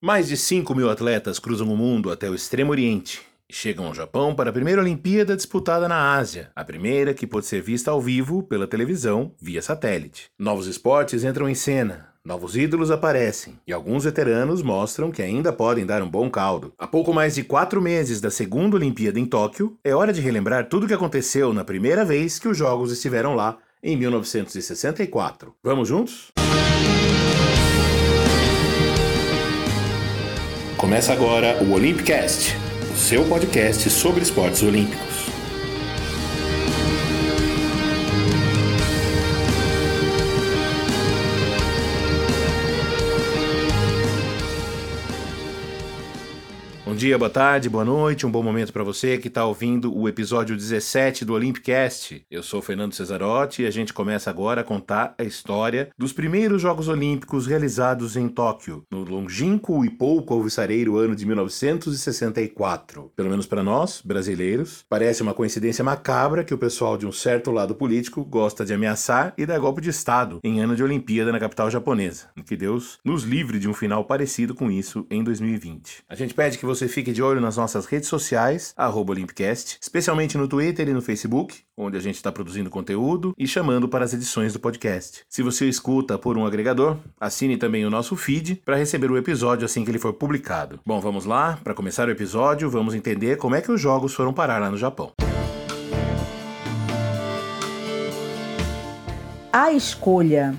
Mais de 5 mil atletas cruzam o mundo até o Extremo Oriente e chegam ao Japão para a primeira Olimpíada disputada na Ásia, a primeira que pôde ser vista ao vivo pela televisão via satélite. Novos esportes entram em cena, Novos ídolos aparecem e alguns veteranos mostram que ainda podem dar um bom caldo. Há pouco mais de quatro meses da segunda Olimpíada em Tóquio, é hora de relembrar tudo o que aconteceu na primeira vez que os Jogos estiveram lá, em 1964. Vamos juntos? Começa agora o Olympicast, o seu podcast sobre esportes olímpicos. Dia, boa tarde, boa noite, um bom momento para você que está ouvindo o episódio 17 do Olympicast. Eu sou Fernando Cesarotti e a gente começa agora a contar a história dos primeiros Jogos Olímpicos realizados em Tóquio, no longínquo e pouco alvissareiro ano de 1964. Pelo menos para nós, brasileiros, parece uma coincidência macabra que o pessoal de um certo lado político gosta de ameaçar e dar golpe de Estado em ano de Olimpíada na capital japonesa. Que Deus nos livre de um final parecido com isso em 2020. A gente pede que você fique de olho nas nossas redes sociais, Olympicast, especialmente no Twitter e no Facebook, onde a gente está produzindo conteúdo e chamando para as edições do podcast. Se você escuta por um agregador, assine também o nosso feed para receber o episódio assim que ele for publicado. Bom, vamos lá, para começar o episódio, vamos entender como é que os jogos foram parar lá no Japão. A escolha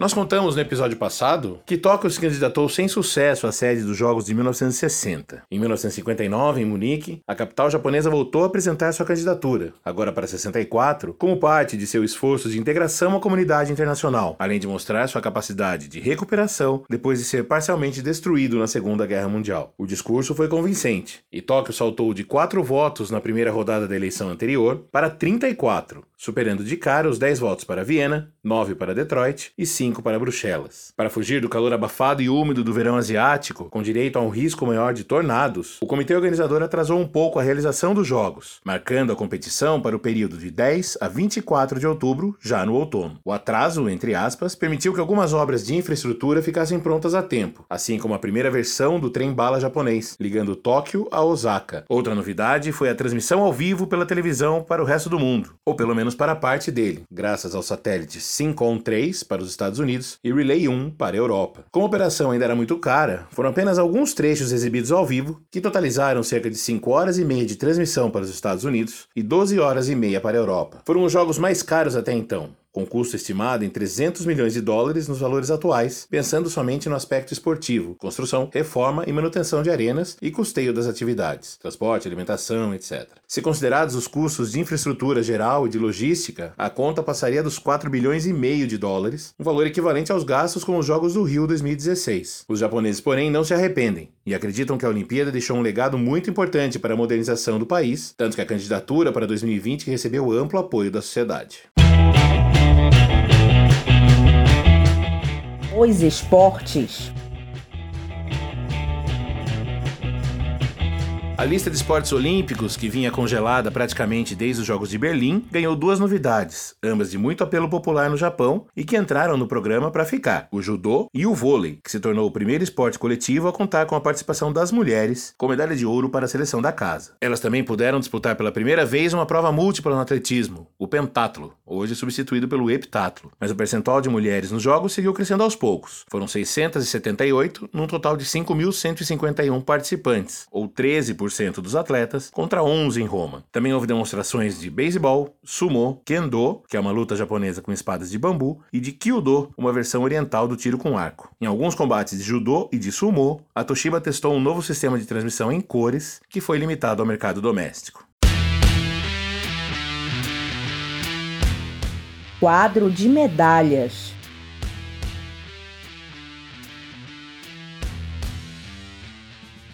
nós contamos no episódio passado que Tóquio se candidatou sem sucesso à sede dos Jogos de 1960. Em 1959, em Munique, a capital japonesa voltou a apresentar sua candidatura, agora para 64, como parte de seu esforço de integração à comunidade internacional, além de mostrar sua capacidade de recuperação depois de ser parcialmente destruído na Segunda Guerra Mundial. O discurso foi convincente, e Tóquio saltou de 4 votos na primeira rodada da eleição anterior para 34, superando de cara os 10 votos para Viena, 9 para Detroit e 5 para Bruxelas. Para fugir do calor abafado e úmido do verão asiático, com direito a um risco maior de tornados, o comitê organizador atrasou um pouco a realização dos Jogos, marcando a competição para o período de 10 a 24 de outubro, já no outono. O atraso, entre aspas, permitiu que algumas obras de infraestrutura ficassem prontas a tempo, assim como a primeira versão do trem-bala japonês, ligando Tóquio a Osaka. Outra novidade foi a transmissão ao vivo pela televisão para o resto do mundo, ou pelo menos para parte dele, graças aos satélites Syncon 3 para os Estados Estados Unidos e Relay 1 para a Europa. Como a operação ainda era muito cara, foram apenas alguns trechos exibidos ao vivo, que totalizaram cerca de 5 horas e meia de transmissão para os Estados Unidos e 12 horas e meia para a Europa. Foram os jogos mais caros até então, com custo estimado em 300 milhões de dólares nos valores atuais, pensando somente no aspecto esportivo, construção, reforma e manutenção de arenas e custeio das atividades, transporte, alimentação, etc. Se considerados os custos de infraestrutura geral e de logística, a conta passaria dos 4 bilhões e meio de dólares, um valor equivalente aos gastos com os Jogos do Rio 2016. Os japoneses, porém, não se arrependem e acreditam que a Olimpíada deixou um legado muito importante para a modernização do país, tanto que a candidatura para 2020 recebeu amplo apoio da sociedade. Os esportes. A lista de esportes olímpicos, que vinha congelada praticamente desde os Jogos de Berlim, ganhou duas novidades, ambas de muito apelo popular no Japão e que entraram no programa para ficar: o judô e o vôlei, que se tornou o primeiro esporte coletivo a contar com a participação das mulheres, com medalha de ouro para a seleção da casa. Elas também puderam disputar pela primeira vez uma prova múltipla no atletismo, o pentatlo, hoje substituído pelo heptatlo. Mas o percentual de mulheres nos jogos seguiu crescendo aos poucos. Foram 678, num total de 5.151 participantes, ou 13% dos atletas contra 11 em Roma. Também houve demonstrações de beisebol, sumo, kendo, que é uma luta japonesa com espadas de bambu, e de kyudo, uma versão oriental do tiro com arco. Em alguns combates de judô e de sumo, a Toshiba testou um novo sistema de transmissão em cores que foi limitado ao mercado doméstico. Quadro de medalhas.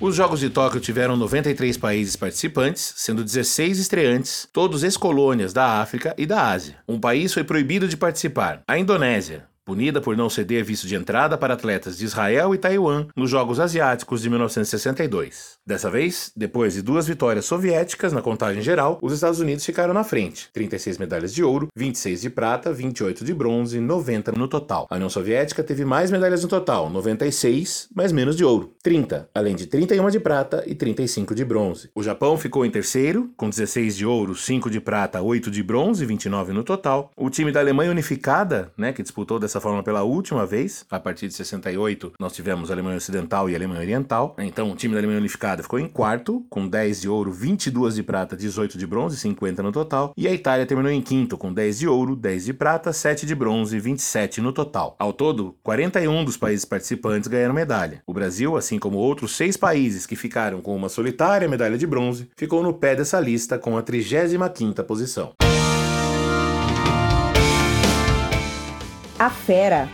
Os Jogos de Tóquio tiveram 93 países participantes, sendo 16 estreantes, todos ex-colônias da África e da Ásia. Um país foi proibido de participar, a Indonésia, punida por não ceder visto de entrada para atletas de Israel e Taiwan nos Jogos Asiáticos de 1962. Dessa vez, depois de duas vitórias soviéticas na contagem geral, os Estados Unidos ficaram na frente: 36 medalhas de ouro, 26 de prata, 28 de bronze, 90 no total. A União Soviética teve mais medalhas no total, 96, mas menos de ouro, 30, além de 31 de prata e 35 de bronze. O Japão ficou em terceiro, com 16 de ouro, 5 de prata, 8 de bronze, 29 no total. O time da Alemanha Unificada, né, que disputou dessa forma pela última vez, a partir de 68, nós tivemos Alemanha Ocidental e Alemanha Oriental. Então, o time da Alemanha Unificada ficou em quarto, com 10 de ouro, 22 de prata, 18 de bronze, 50 no total. E a Itália terminou em quinto, com 10 de ouro, 10 de prata, 7 de bronze, 27 no total. Ao todo, 41 dos países participantes ganharam medalha. O Brasil, assim como outros seis países que ficaram com uma solitária medalha de bronze, ficou no pé dessa lista com a 35ª posição. A Fera.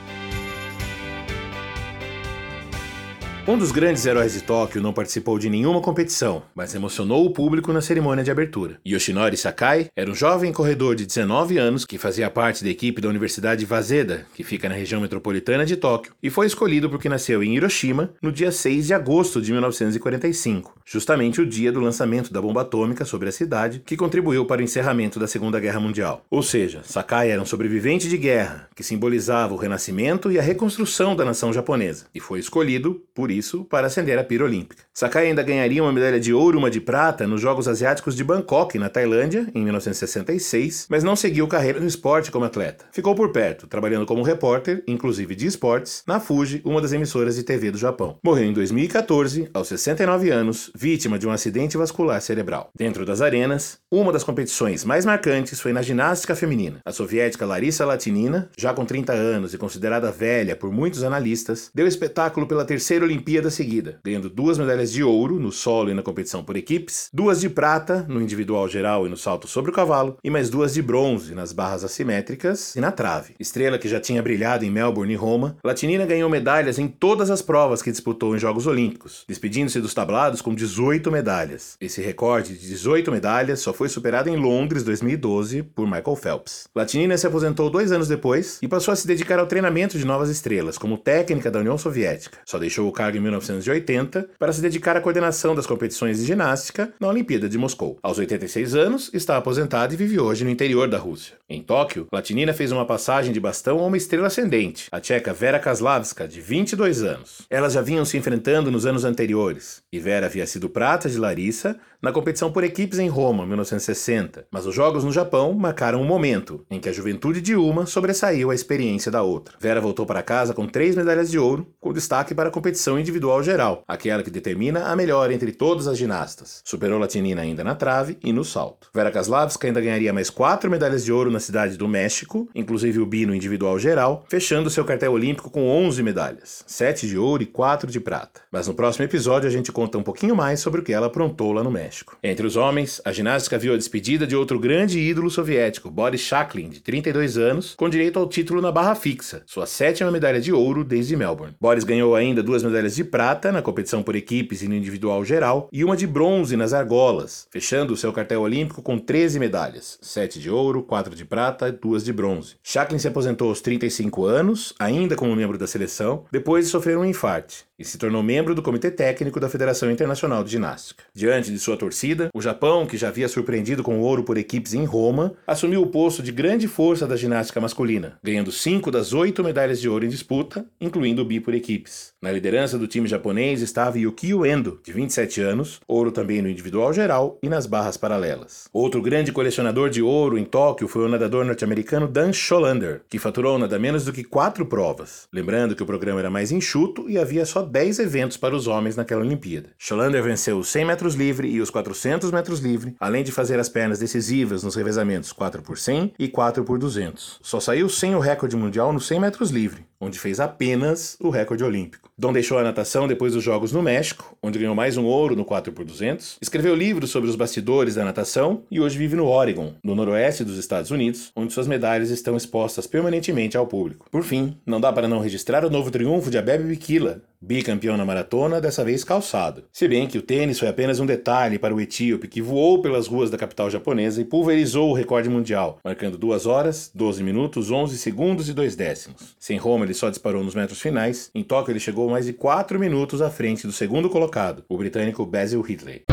Um dos grandes heróis de Tóquio não participou de nenhuma competição, mas emocionou o público na cerimônia de abertura. Yoshinori Sakai era um jovem corredor de 19 anos que fazia parte da equipe da Universidade Waseda, que fica na região metropolitana de Tóquio, e foi escolhido porque nasceu em Hiroshima no dia 6 de agosto de 1945, justamente o dia do lançamento da bomba atômica sobre a cidade, que contribuiu para o encerramento da Segunda Guerra Mundial. Ou seja, Sakai era um sobrevivente de guerra, que simbolizava o renascimento e a reconstrução da nação japonesa, e foi escolhido, por isso, isso para acender a pira olímpica. Sakai ainda ganharia uma medalha de ouro e uma de prata nos Jogos Asiáticos de Bangkok, na Tailândia, em 1966, mas não seguiu carreira no esporte como atleta. Ficou por perto, trabalhando como repórter, inclusive de esportes, na Fuji, uma das emissoras de TV do Japão. Morreu em 2014, aos 69 anos, vítima de um acidente vascular cerebral. Dentro das arenas, uma das competições mais marcantes foi na ginástica feminina. A soviética Larissa Latinina, já com 30 anos e considerada velha por muitos analistas, deu espetáculo pela terceira Olimpíada Olimpíada seguida, ganhando duas medalhas de ouro no solo e na competição por equipes, duas de prata no individual geral e no salto sobre o cavalo, e mais duas de bronze nas barras assimétricas e na trave. Estrela que já tinha brilhado em Melbourne e Roma, Latinina ganhou medalhas em todas as provas que disputou em Jogos Olímpicos, despedindo-se dos tablados com 18 medalhas. Esse recorde de 18 medalhas só foi superado em Londres 2012 por Michael Phelps. Latinina se aposentou dois anos depois e passou a se dedicar ao treinamento de novas estrelas, como técnica da União Soviética. Só deixou o cargo em 1980 para se dedicar à coordenação das competições de ginástica na Olimpíada de Moscou. Aos 86 anos, está aposentada e vive hoje no interior da Rússia. Em Tóquio, Latinina fez uma passagem de bastão a uma estrela ascendente, a tcheca Vera Kaslavska, de 22 anos. Elas já vinham se enfrentando nos anos anteriores, e Vera havia sido prata de Larissa na competição por equipes em Roma, 1960, mas os Jogos no Japão marcaram um momento em que a juventude de uma sobressaiu à experiência da outra. Vera voltou para casa com três medalhas de ouro, com destaque para a competição individual geral, aquela que determina a melhor entre todas as ginastas. Superou Latinina ainda na trave e no salto. Vera Kaslavska ainda ganharia mais quatro medalhas de ouro na cidade do México, inclusive o bi no individual geral, fechando seu cartel olímpico com 11 medalhas, 7 de ouro e 4 de prata. Mas no próximo episódio a gente conta um pouquinho mais sobre o que ela aprontou lá no México. México. Entre os homens, a ginástica viu a despedida de outro grande ídolo soviético, Boris Shaklin, de 32 anos, com direito ao título na barra fixa, sua sétima medalha de ouro desde Melbourne. Boris ganhou ainda duas medalhas de prata na competição por equipes e no individual geral e uma de bronze nas argolas, fechando o seu cartel olímpico com 13 medalhas, 7 de ouro, 4 de prata e 2 de bronze. Shaklin se aposentou aos 35 anos, ainda como membro da seleção, depois de sofrer um infarte e se tornou membro do Comitê Técnico da Federação Internacional de Ginástica. Diante de sua torcida, o Japão, que já havia surpreendido com ouro por equipes em Roma, assumiu o posto de grande força da ginástica masculina, ganhando cinco das oito medalhas de ouro em disputa, incluindo o bi por equipes. Na liderança do time japonês estava Yukio Endo, de 27 anos, ouro também no individual geral e nas barras paralelas. Outro grande colecionador de ouro em Tóquio foi o nadador norte-americano Dan Scholander, que faturou nada menos do que quatro provas. Lembrando que o programa era mais enxuto e havia só 10 eventos para os homens naquela Olimpíada. Scholander venceu os 100 metros livre e os 400 metros livre, além de fazer as pernas decisivas nos revezamentos 4 por 100 e 4 por 200. Só saiu sem o recorde mundial nos 100 metros livre, onde fez apenas o recorde olímpico. Dom deixou a natação depois dos Jogos no México, onde ganhou mais um ouro no 4 por 200, escreveu livros sobre os bastidores da natação e hoje vive no Oregon, no noroeste dos Estados Unidos, onde suas medalhas estão expostas permanentemente ao público. Por fim, não dá para não registrar o novo triunfo de Abebe Bikila, bicampeão na maratona, dessa vez calçado. Se bem que o tênis foi apenas um detalhe para o etíope que voou pelas ruas da capital japonesa e pulverizou o recorde mundial, marcando 2 horas, 12 minutos, 11 segundos e 2 décimos. Sem Roma, ele só disparou nos metros finais. Em Tóquio, ele chegou mais de 4 minutos à frente do segundo colocado, o britânico Basil Hitley.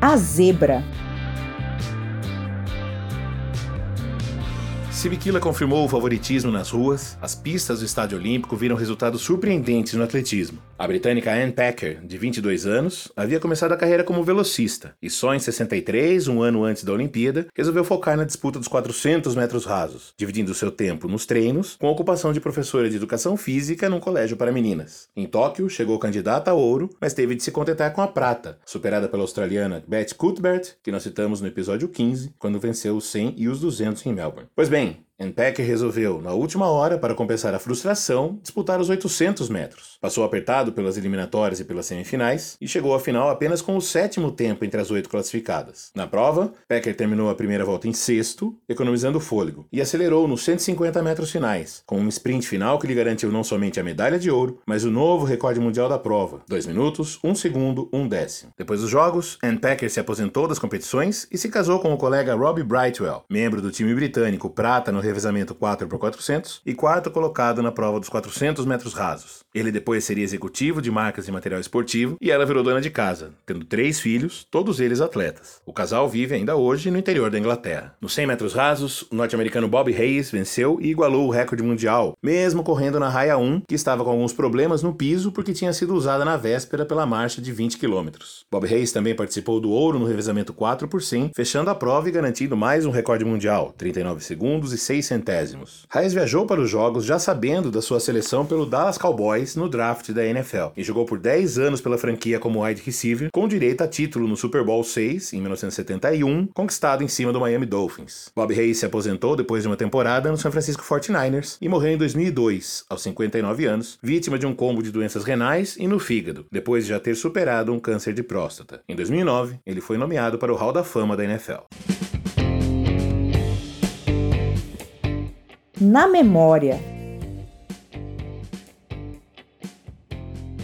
A zebra. Sibikila confirmou o favoritismo nas ruas, as pistas do Estádio Olímpico viram resultados surpreendentes no atletismo. A britânica Anne Packer, de 22 anos, havia começado a carreira como velocista e só em 63, um ano antes da Olimpíada, resolveu focar na disputa dos 400 metros rasos, dividindo seu tempo nos treinos com a ocupação de professora de educação física num colégio para meninas. Em Tóquio, chegou candidata a ouro, mas teve de se contentar com a prata, superada pela australiana Beth Cuthbert, que nós citamos no episódio 15, quando venceu os 100 e os 200 em Melbourne. Pois bem, Packer resolveu, na última hora, para compensar a frustração, disputar os 800 metros. Passou apertado pelas eliminatórias e pelas semifinais e chegou à final apenas com o sétimo tempo entre as oito classificadas. Na prova, Packer terminou a primeira volta em sexto, economizando fôlego, e acelerou nos 150 metros finais, com um sprint final que lhe garantiu não somente a medalha de ouro, mas o novo recorde mundial da prova: 2 minutos, 1 segundo, 1 décimo. Depois dos jogos, Ann se aposentou das competições e se casou com o colega Robbie Brightwell, membro do time britânico prata no revezamento 4x400 e quarto colocado na prova dos 400 metros rasos. Ele depois seria executivo de marcas de material esportivo e ela virou dona de casa, tendo três filhos, todos eles atletas. O casal vive ainda hoje no interior da Inglaterra. Nos 100 metros rasos, o norte-americano Bob Hayes venceu e igualou o recorde mundial, mesmo correndo na raia 1, que estava com alguns problemas no piso porque tinha sido usada na véspera pela marcha de 20 km. Bob Hayes também participou do ouro no revezamento 4 por 100, fechando a prova e garantindo mais um recorde mundial, 39 segundos e 6 centésimos. Hayes viajou para os jogos já sabendo da sua seleção pelo Dallas Cowboys no draft da NFL e jogou por 10 anos pela franquia como wide receiver, com direito a título no Super Bowl 6 em 1971, conquistado em cima do Miami Dolphins. Bob Hayes se aposentou depois de uma temporada no San Francisco 49ers e morreu em 2002, aos 59 anos, vítima de um combo de doenças renais e no fígado, depois de já ter superado um câncer de próstata. Em 2009, ele foi nomeado para o Hall da Fama da NFL. Na memória.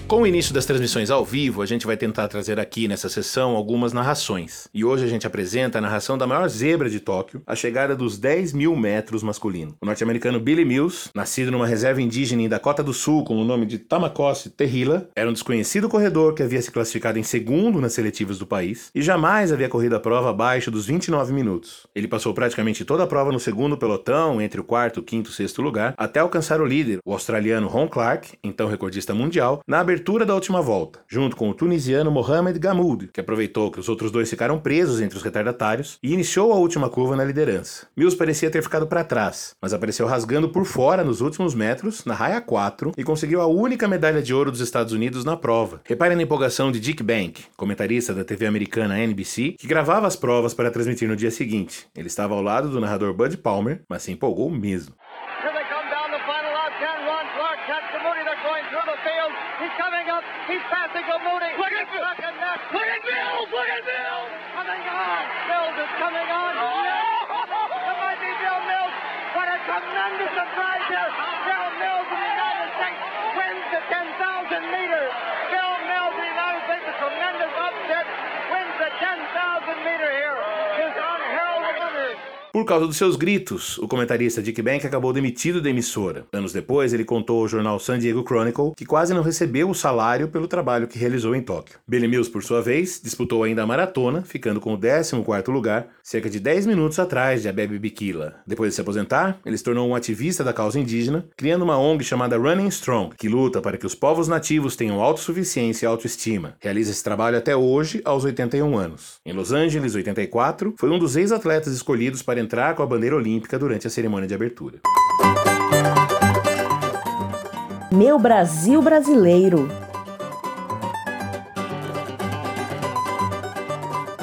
Com o início das transmissões ao vivo, a gente vai tentar trazer aqui nessa sessão algumas narrações. E hoje a gente apresenta a narração da maior zebra de Tóquio, a chegada dos 10 mil metros masculino. O norte-americano Billy Mills, nascido numa reserva indígena em Dakota do Sul com o nome de Tamakosse Terrila, era um desconhecido corredor que havia se classificado em segundo nas seletivas do país e jamais havia corrido a prova abaixo dos 29 minutos. Ele passou praticamente toda a prova no segundo pelotão, entre o quarto, quinto e sexto lugar, até alcançar o líder, o australiano Ron Clark, então recordista mundial, na abertura abertura da última volta, junto com o tunisiano Mohamed Gamoud, que aproveitou que os outros dois ficaram presos entre os retardatários e iniciou a última curva na liderança. Mills parecia ter ficado para trás, mas apareceu rasgando por fora nos últimos metros, na raia 4, e conseguiu a única medalha de ouro dos Estados Unidos na prova. Repare na empolgação de Dick Bank, comentarista da TV americana NBC, que gravava as provas para transmitir no dia seguinte. Ele estava ao lado do narrador Bud Palmer, mas se empolgou mesmo. Por causa dos seus gritos, o comentarista Dick Bank acabou demitido da emissora. Anos depois, ele contou ao jornal San Diego Chronicle que quase não recebeu o salário pelo trabalho que realizou em Tóquio. Billy Mills, por sua vez, disputou ainda a maratona, ficando com o 14º lugar, cerca de 10 minutos atrás de Abebe Bikila. Depois de se aposentar, ele se tornou um ativista da causa indígena, criando uma ONG chamada Running Strong, que luta para que os povos nativos tenham autossuficiência e autoestima. Realiza esse trabalho até hoje, aos 81 anos. Em Los Angeles, 84, foi um dos ex-atletas escolhidos para entrar com a bandeira olímpica durante a cerimônia de abertura. Meu Brasil brasileiro.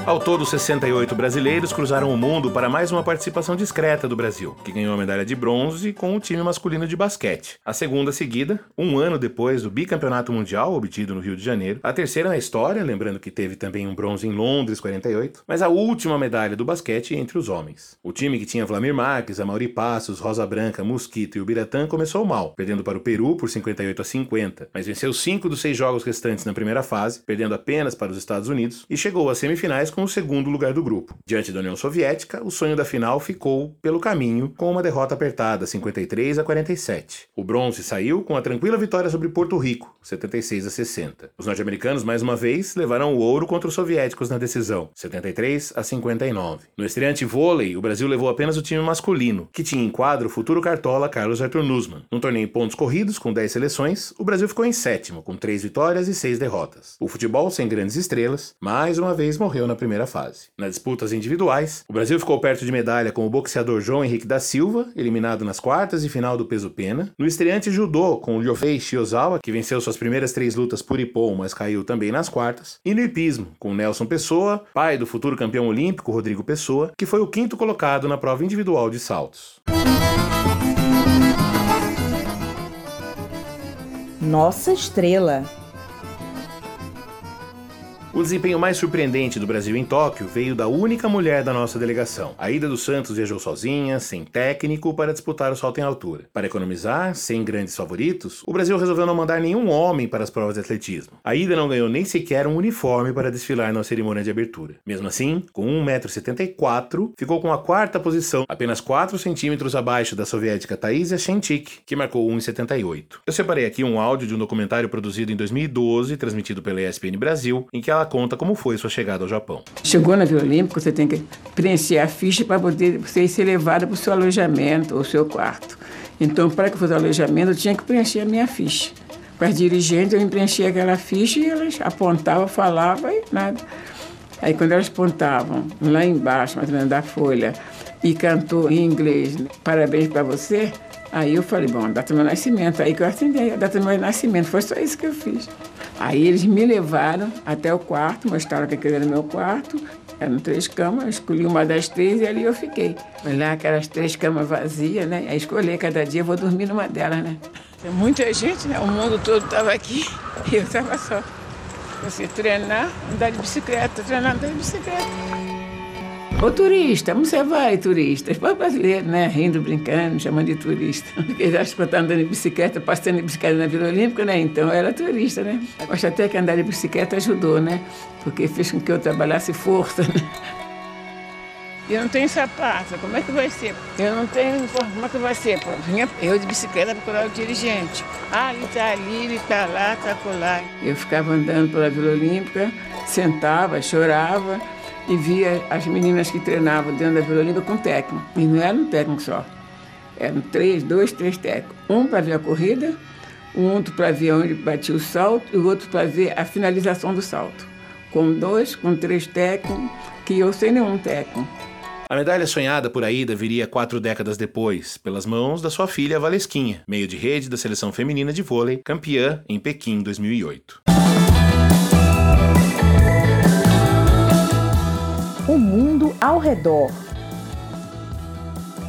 Ao todo, 68 brasileiros cruzaram o mundo para mais uma participação discreta do Brasil, que ganhou a medalha de bronze com o time masculino de basquete. A segunda seguida, um ano depois do bicampeonato mundial obtido no Rio de Janeiro. A terceira na história, lembrando que teve também um bronze em Londres, 48. Mas a última medalha do basquete entre os homens. O time que tinha Vlamir Marques, Amaury Passos, Rosa Branca, Mosquito e o Biratã começou mal, perdendo para o Peru por 58 a 50, mas venceu cinco dos seis jogos restantes na primeira fase, perdendo apenas para os Estados Unidos, e chegou às semifinais com o segundo lugar do grupo. Diante da União Soviética, o sonho da final ficou pelo caminho com uma derrota apertada, 53 a 47. O bronze saiu com a tranquila vitória sobre Porto Rico, 76 a 60. Os norte-americanos, mais uma vez, levaram o ouro contra os soviéticos na decisão, 73 a 59. No estreante vôlei, o Brasil levou apenas o time masculino, que tinha em quadro o futuro cartola Carlos Arthur Nussmann. No torneio em pontos corridos, com 10 seleções, o Brasil ficou em sétimo, com 3 vitórias e 6 derrotas. O futebol sem grandes estrelas, mais uma vez morreu na primeira fase. Nas disputas individuais, o Brasil ficou perto de medalha com o boxeador João Henrique da Silva, eliminado nas quartas e final do peso pena. No estreante judô, com o Ryofei Shiozawa, que venceu suas primeiras três lutas por Ippon, mas caiu também nas quartas. E no hipismo, com Nelson Pessoa, pai do futuro campeão olímpico Rodrigo Pessoa, que foi o quinto colocado na prova individual de saltos. Nossa estrela. O desempenho mais surpreendente do Brasil em Tóquio veio da única mulher da nossa delegação. A Ida dos Santos viajou sozinha, sem técnico, para disputar o salto em altura. Para economizar, sem grandes favoritos, o Brasil resolveu não mandar nenhum homem para as provas de atletismo. A Ida não ganhou nem sequer um uniforme para desfilar na cerimônia de abertura. Mesmo assim, com 1,74m, ficou com a quarta posição, apenas 4 centímetros abaixo da soviética Taisia Shentik, que marcou 1,78. Eu separei aqui um áudio de um documentário produzido em 2012, transmitido pela ESPN Brasil, em que ela ela conta como foi sua chegada ao Japão. Chegou na Vila Olímpica, você tem que preencher a ficha para poder você ser levada para o seu alojamento ou seu quarto. Então, para que fosse alojamento, eu tinha que preencher a minha ficha. Para as dirigentes, eu preenchia aquela ficha e elas apontavam, falavam e nada. Aí, quando elas apontavam lá embaixo, mais da folha, e cantou em inglês, parabéns para você, aí eu falei, bom, data do meu nascimento. Aí que eu atendi a data do meu nascimento. Foi só isso que eu fiz. Aí eles me levaram até o quarto, mostraram que aquele era meu quarto. Eram três camas, escolhi uma das três e ali eu fiquei. Olhar aquelas três camas vazias, né? Aí escolhi cada dia, vou dormir numa delas, né? Tem muita gente, né? O mundo todo estava aqui e eu estava só. Você treinar, andar de bicicleta, treinar, andar de bicicleta. Ô turista, como você vai, turista? Foi brasileiro, né? Rindo, brincando, chamando de turista. Porque eles acham que eu estava andando de bicicleta, passando de bicicleta na Vila Olímpica, né? Então eu era turista, né? Acho até que andar de bicicleta ajudou, né? Porque fez com que eu trabalhasse força, né? Eu não tenho sapato, como é que vai ser? Eu não tenho, como é que vai ser? Eu de bicicleta procurar o dirigente. Ah, ele está ali, ele está lá, está lá. Eu ficava andando pela Vila Olímpica, sentava, chorava e via as meninas que treinavam dentro da Vila Olímpia com técnico. E não era um técnico só. Eram três, dois, três técnicos. Um para ver a corrida, um outro para ver onde batia o salto e o outro para ver a finalização do salto. Com dois, com três técnicos, que eu sem nenhum técnico. A medalha sonhada por Aida viria quatro décadas depois, pelas mãos da sua filha Valesquinha, meio de rede da seleção feminina de vôlei, campeã em Pequim 2008. O mundo ao redor.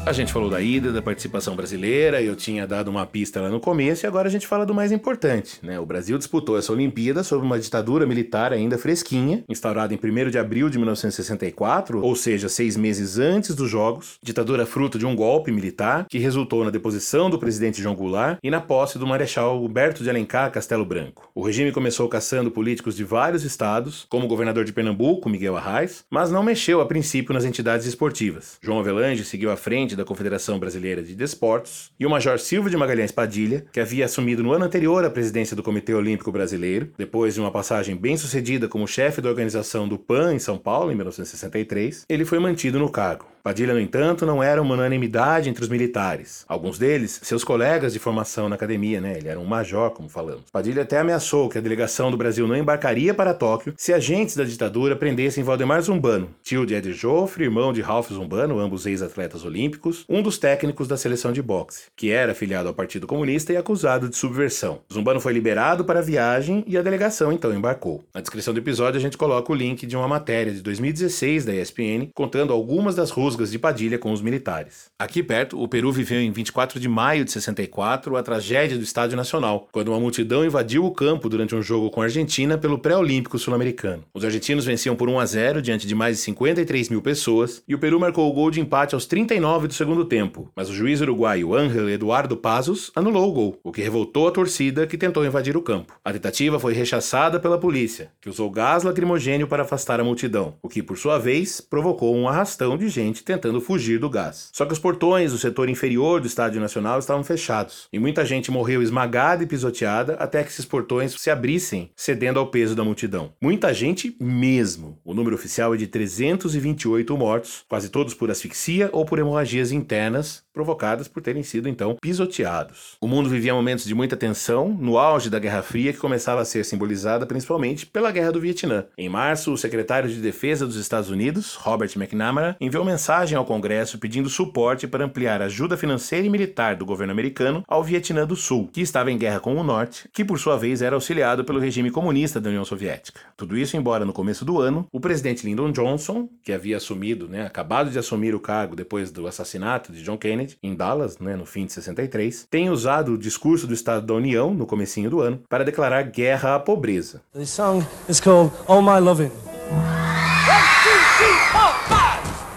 A gente falou da ida, da participação brasileira, eu tinha dado uma pista lá no começo e agora a gente fala do mais importante, né? O Brasil disputou essa Olimpíada sob uma ditadura militar ainda fresquinha, instaurada em 1 de abril de 1964, ou seja, seis meses antes dos Jogos. Ditadura fruto de um golpe militar que resultou na deposição do presidente João Goulart e na posse do marechal Huberto de Alencar Castelo Branco. O regime começou caçando políticos de vários estados, como o governador de Pernambuco, Miguel Arraes, mas não mexeu a princípio nas entidades esportivas. João Avelange seguiu à frente presidente da Confederação Brasileira de Desportos, e o Major Silvio de Magalhães Padilha, que havia assumido no ano anterior a presidência do Comitê Olímpico Brasileiro, depois de uma passagem bem sucedida como chefe da organização do PAN em São Paulo, em 1963, ele foi mantido no cargo. Padilha, no entanto, não era uma unanimidade entre os militares. Alguns deles, seus colegas de formação na academia, né? Ele era um major, como falamos. Padilha até ameaçou que a delegação do Brasil não embarcaria para Tóquio se agentes da ditadura prendessem Valdemar Zumbano, tio de Ed Joffre, irmão de Ralph Zumbano, ambos ex-atletas olímpicos, um dos técnicos da seleção de boxe, que era afiliado ao Partido Comunista e acusado de subversão. Zumbano foi liberado para a viagem e a delegação então embarcou. Na descrição do episódio a gente coloca o link de uma matéria de 2016 da ESPN contando algumas das rusgas de Padilha com os militares. Aqui perto, o Peru viveu em 24 de maio de 64 a tragédia do Estádio Nacional, quando uma multidão invadiu o campo durante um jogo com a Argentina pelo pré-olímpico sul-americano. Os argentinos venciam por 1 a 0 diante de mais de 53 mil pessoas e o Peru marcou o gol de empate aos 39 do segundo tempo, mas o juiz uruguaio Ángel Eduardo Pazos anulou o gol, o que revoltou a torcida que tentou invadir o campo. A tentativa foi rechaçada pela polícia, que usou gás lacrimogênio para afastar a multidão, o que por sua vez provocou um arrastão de gente tentando fugir do gás. Só que os portões do setor inferior do Estádio Nacional estavam fechados e muita gente morreu esmagada e pisoteada até que esses portões se abrissem, cedendo ao peso da multidão. Muita gente mesmo. O número oficial é de 328 mortos, quase todos por asfixia ou por hemorragias internas provocadas por terem sido então pisoteados. O mundo vivia momentos de muita tensão no auge da Guerra Fria que começava a ser simbolizada principalmente pela Guerra do Vietnã. Em março, o secretário de Defesa dos Estados Unidos, Robert McNamara, enviou mensagem ao Congresso pedindo suporte para ampliar a ajuda financeira e militar do governo americano ao Vietnã do Sul, que estava em guerra com o Norte, que por sua vez era auxiliado pelo regime comunista da União Soviética. Tudo isso embora no começo do ano, o presidente Lyndon Johnson, que havia assumido, né, acabado de assumir o cargo depois do assassinato de John Kennedy em Dallas, né, no fim de 63, tem usado o discurso do Estado da União no comecinho do ano para declarar guerra à pobreza. The song is called All My Loving.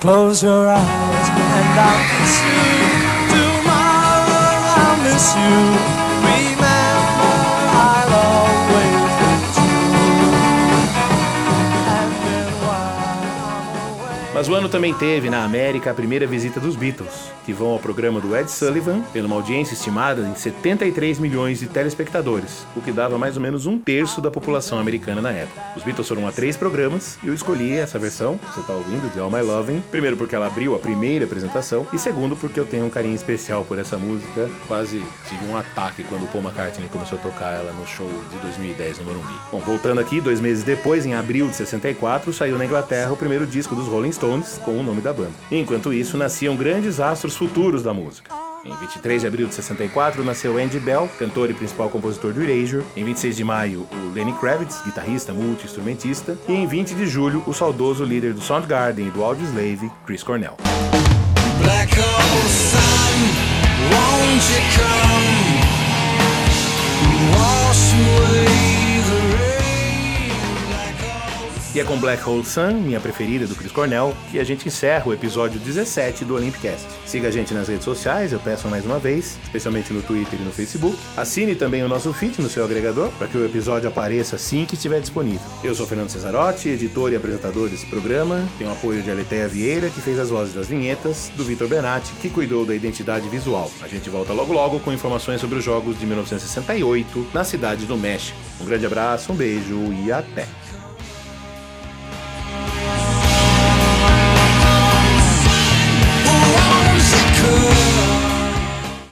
Close your eyes and I'll kiss you. Tomorrow I'll miss you. I'm away. Mas o ano também teve na América a primeira visita dos Beatles, que vão ao programa do Ed Sullivan, tendo uma audiência estimada em 73 milhões de telespectadores, o que dava mais ou menos um terço da população americana na época. Os Beatles foram a três programas e eu escolhi essa versão, que você está ouvindo, de All My Loving, primeiro porque ela abriu a primeira apresentação e segundo porque eu tenho um carinho especial por essa música. Quase tive um ataque quando o Paul McCartney começou a tocar ela no show de 2010 no Morumbi. Bom, voltando aqui, dois meses depois, em abril de 64, saiu na Inglaterra o primeiro disco dos Rolling Stones com o nome da banda. Enquanto isso, nasciam grandes astros futuros da música. Em 23 de abril de 64 nasceu Andy Bell, cantor e principal compositor do Erasure. Em 26 de maio, o Lenny Kravitz, guitarrista, multi-instrumentista. E em 20 de julho, o saudoso líder do Soundgarden e do Audioslave, Chris Cornell. Black E é com Black Hole Sun, minha preferida do Chris Cornell, que a gente encerra o episódio 17 do Olympicast. Siga a gente nas redes sociais, eu peço mais uma vez, especialmente no Twitter e no Facebook. Assine também o nosso feed no seu agregador, para que o episódio apareça assim que estiver disponível. Eu sou Fernando Cesarotti, editor e apresentador desse programa. Tenho o apoio de Aleteia Vieira, que fez as vozes das vinhetas, do Vitor Benatti, que cuidou da identidade visual. A gente volta logo logo com informações sobre os jogos de 1968 na cidade do México. Um grande abraço, um beijo e até! good